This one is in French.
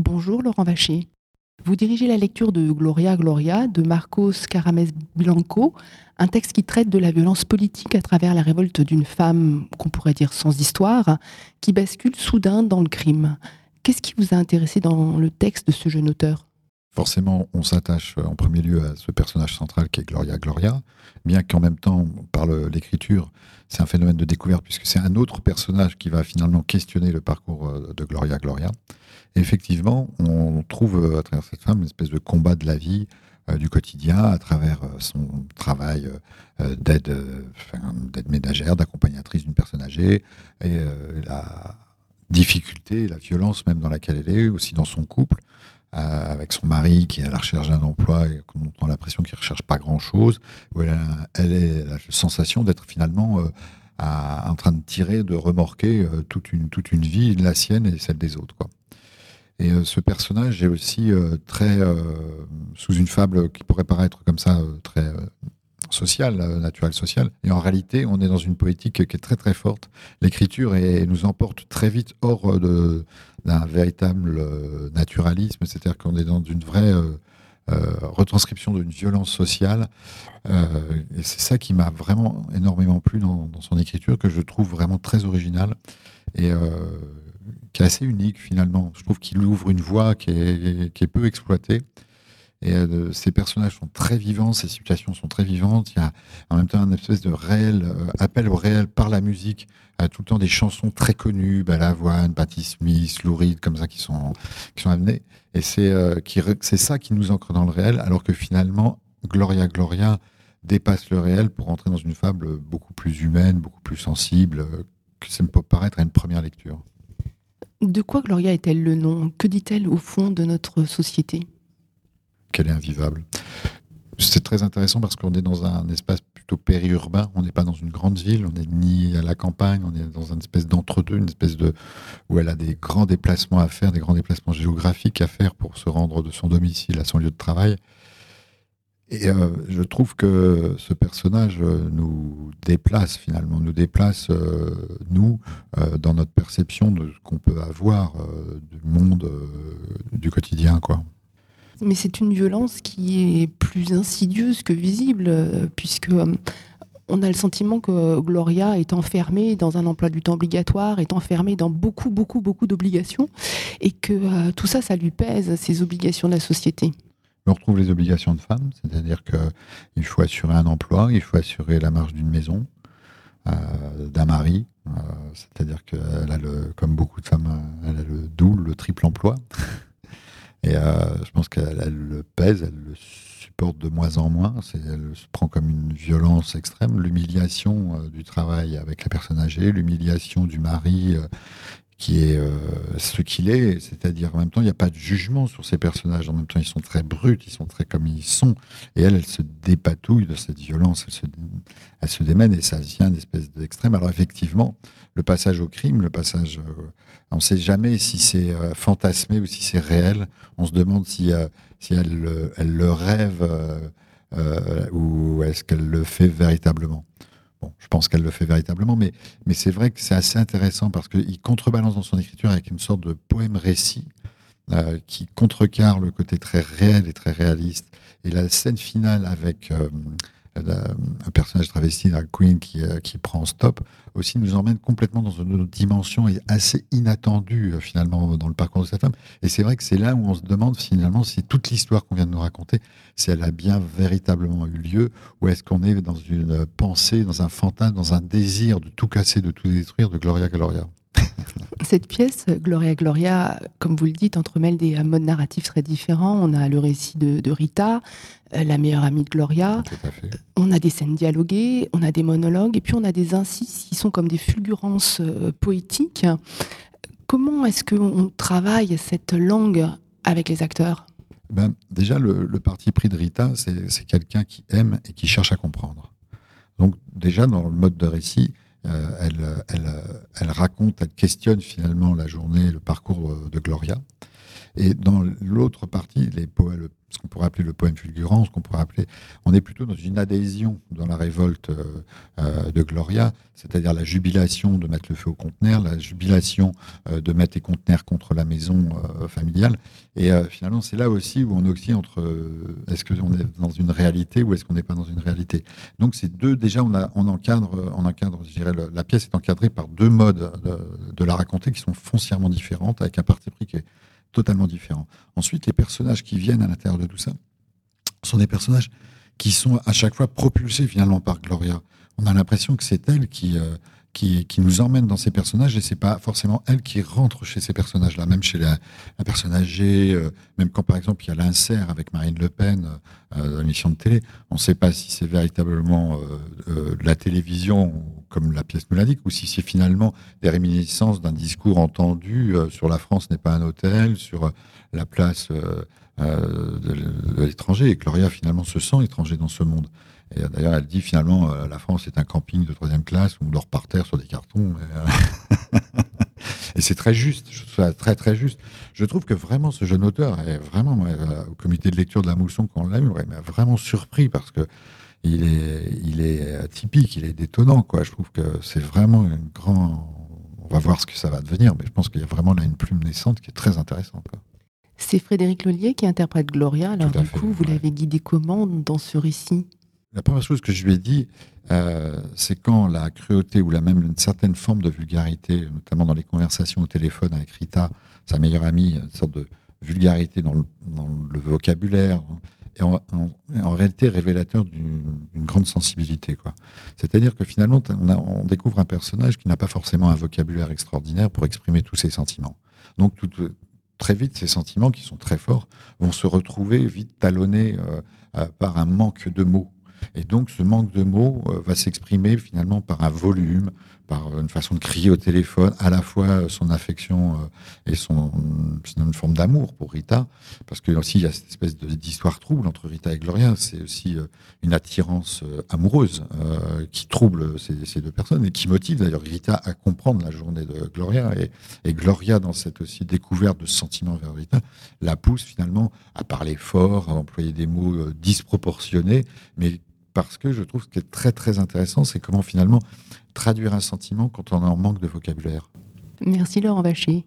Bonjour Laurent Vacher. Vous dirigez la lecture de Gloria Gloria de Marcos Carames Blanco, un texte qui traite de la violence politique à travers la révolte d'une femme qu'on pourrait dire sans histoire, qui bascule soudain dans le crime. Qu'est-ce qui vous a intéressé dans le texte de ce jeune auteur? Forcément, on s'attache en premier lieu à ce personnage central qui est Gloria Gloria, bien qu'en même temps, par l'écriture, c'est un phénomène de découverte puisque c'est un autre personnage qui va finalement questionner le parcours euh, de Gloria Gloria. Effectivement, on trouve euh, à travers cette femme une espèce de combat de la vie, euh, du quotidien, à travers son travail d'aide ménagère, d'accompagnatrice d'une personne âgée, et la difficulté, la violence même dans laquelle elle est, aussi dans son couple. avec son mari qui est à la recherche d'un emploi et qu'on a l'impression qu'il ne recherche pas grand-chose, où elle, a, la sensation d'être finalement en train de tirer, de remorquer toute, une, vie, la sienne et celle des autres. Et euh, ce personnage est aussi euh, très euh, sous une fable qui pourrait paraître comme ça très sociale, naturelle sociale. Et en réalité, on est dans une poétique qui est très très forte. L'écriture nous emporte très vite hors d'un véritable naturalisme, c'est-à-dire qu'on est dans une vraie retranscription d'une violence sociale. et c'est ça qui m'a vraiment énormément plu dans, son écriture, que je trouve vraiment très original. Et qui est assez unique finalement. Je trouve qu'il ouvre une voie qui est, peu exploitée. Et euh, ces personnages sont très vivants, ces situations sont très vivantes. Il y a en même temps un espèce de réel euh, appel au réel par la musique. à tout le temps des chansons très connues, Balavoine, Patti Smith, Lou Reed, comme ça, qui sont, qui sont amenées. Et c'est euh, c'est ça qui nous ancre dans le réel, alors que finalement, Gloria Gloria dépasse le réel pour entrer dans une fable beaucoup plus humaine, beaucoup plus sensible, que ça me peut paraître à une première lecture. De quoi Gloria est-elle le nom? Que dit-elle au fond de notre société? Qu'elle est invivable. C'est très intéressant parce qu'on est dans un espace plutôt périurbain. On n'est pas dans une grande ville, on n'est ni à la campagne, on est dans une espèce d'entre-deux, une espèce de où elle a des grands déplacements à faire, des grands déplacements géographiques à faire pour se rendre de son domicile à son lieu de travail. Et euh, je trouve que ce personnage euh, nous déplace finalement, nous déplace, euh, nous, dans notre perception de ce qu'on peut avoir du monde du quotidien. quoi. Mais c'est une violence qui est plus insidieuse que visible, puisque on a le sentiment que Gloria est enfermée dans un emploi du temps obligatoire, est enfermée dans beaucoup, beaucoup, beaucoup d'obligations, et que tout ça, ça lui pèse, ces obligations de la société on retrouve les obligations de femme, c'est-à-dire qu'il faut assurer un emploi, il faut assurer la marche d'une maison, euh, d'un mari, euh, c'est-à-dire qu'elle a comme beaucoup de femmes, elle a le double, le triple emploi. Et euh, je pense qu'elle le pèse, elle le supporte de moins en moins. Elle se prend comme une violence extrême. L'humiliation du travail avec la personne âgée, l'humiliation du mari qui est euh, ce qu'il est, c'est-à-dire en même temps, il n'y a pas de jugement sur ces personnages, en même temps, ils sont très bruts, ils sont très comme ils sont, et elle, elle se dépatouille de cette violence, elle se, démène, et ça vient d'espèce d'extrême. Alors effectivement, le passage au crime, le passage, euh, on ne sait jamais si c'est euh, fantasmé ou si c'est réel, on se demande si, si elle, elle le rêve ou est-ce qu'elle le fait véritablement. Bon, je pense qu'elle le fait véritablement, mais, c'est vrai que c'est assez intéressant parce qu'il contrebalance dans son écriture avec une sorte de poème-récit euh, qui contrecarre le côté très réel et très réaliste. Et la scène finale avec euh, un personnage travesti, la Queen, qui, euh, qui prend stop, aussi nous emmène complètement dans une autre dimension et assez inattendue euh, finalement dans le parcours de cette femme. Et c'est vrai que c'est là où on se demande finalement si toute l'histoire qu'on vient de nous raconter, si elle a bien véritablement eu lieu, ou est-ce qu'on est dans une pensée, dans un fantasme, dans un désir de tout casser, de tout détruire, de Gloria Gloria. Cette pièce, Gloria Gloria, comme vous le dites, entremêle des modes narratifs très différents. On a le récit de, Rita, euh, la meilleure amie de Gloria. On a des scènes dialoguées, on a des monologues, et puis on a des incises qui sont comme des fulgurances euh, poétiques. Comment est-ce qu'on travaille cette langue avec les acteurs? Ben, Déjà, le, le, parti pris de Rita, c'est quelqu'un qui aime et qui cherche à comprendre. Donc déjà, dans le mode de récit, euh, elle, elle, raconte, elle questionne finalement la journée, le parcours euh, de Gloria. Et dans l'autre partie, les poèmes, ce qu'on pourrait appeler le poème fulgurant, ce qu'on pourrait appeler, on est plutôt dans une adhésion dans la révolte euh, euh, de Gloria, c'est-à-dire la jubilation de mettre le feu au conteneur, la jubilation euh, de mettre les conteneurs contre la maison familiale. Et finalement, c'est là aussi où on oscille entre est-ce qu'on est dans une réalité ou est-ce qu'on n'est pas dans une réalité. Donc, c'est deux, déjà, on encadre, on encadre, je dirais, la pièce est encadrée par deux modes de, de la raconter qui sont foncièrement différentes, avec un parti pris qui est totalement différent. Ensuite, les personnages qui viennent à l'intérieur de tout ça sont des personnages qui sont à chaque fois propulsés finalement par Gloria. On a l'impression que c'est elle qui, euh, qui, nous emmène dans ces personnages et c'est pas forcément elle qui rentre chez ces personnages-là, même chez la, personne âgée, euh, même quand par exemple il y a l'insert avec Marine Le Pen euh, dans l'émission de télé, on ne sait pas si c'est véritablement la télévision comme la pièce nous l'indique, ou si c'est finalement des réminiscences d'un discours entendu sur la France n'est pas un hôtel, sur la place de, l'étranger, et Gloria finalement se sent étranger dans ce monde. Et d'ailleurs, elle dit finalement, euh, la France est un camping de troisième classe où on dort par terre sur des cartons. Et, euh, c'est très juste, je trouve très très juste. Je trouve que vraiment ce jeune auteur est vraiment, euh, au comité de lecture de la Mousson, quand on l'a eu, il m'a vraiment surpris parce que il est, il est atypique, il est détonnant. Quoi. Je trouve que c'est vraiment un grand. On va voir ce que ça va devenir, mais je pense qu'il y a vraiment là une plume naissante qui est très intéressante. C'est Frédéric Lollier qui interprète Gloria. Alors, du coup, vous l'avez guidé comment dans ce récit? La première chose que je lui ai dit, euh, c'est quand la cruauté ou la même une certaine forme de vulgarité, notamment dans les conversations au téléphone avec Rita, sa meilleure amie, une sorte de vulgarité dans le, vocabulaire, est en, réalité révélateur d'une grande sensibilité. C'est-à-dire que finalement, on, découvre un personnage qui n'a pas forcément un vocabulaire extraordinaire pour exprimer tous ses sentiments. Donc très vite, ces sentiments qui sont très forts vont se retrouver vite talonnés euh, par un manque de mots et donc, ce manque de mots euh, va s'exprimer finalement par un volume, par une façon de crier au téléphone, à la fois son affection euh, et son une forme d'amour pour Rita, parce que aussi il y a cette espèce d'histoire trouble entre Rita et Gloria. C'est aussi euh, une attirance amoureuse qui trouble ces, deux personnes et qui motive d'ailleurs Rita à comprendre la journée de Gloria et, et, Gloria dans cette aussi découverte de sentiments vers Rita la pousse finalement à parler fort, à employer des mots disproportionnés, mais parce que je trouve ce qui est très très intéressant, c'est comment finalement traduire un sentiment quand on en manque de vocabulaire. Merci Laurent Vacher.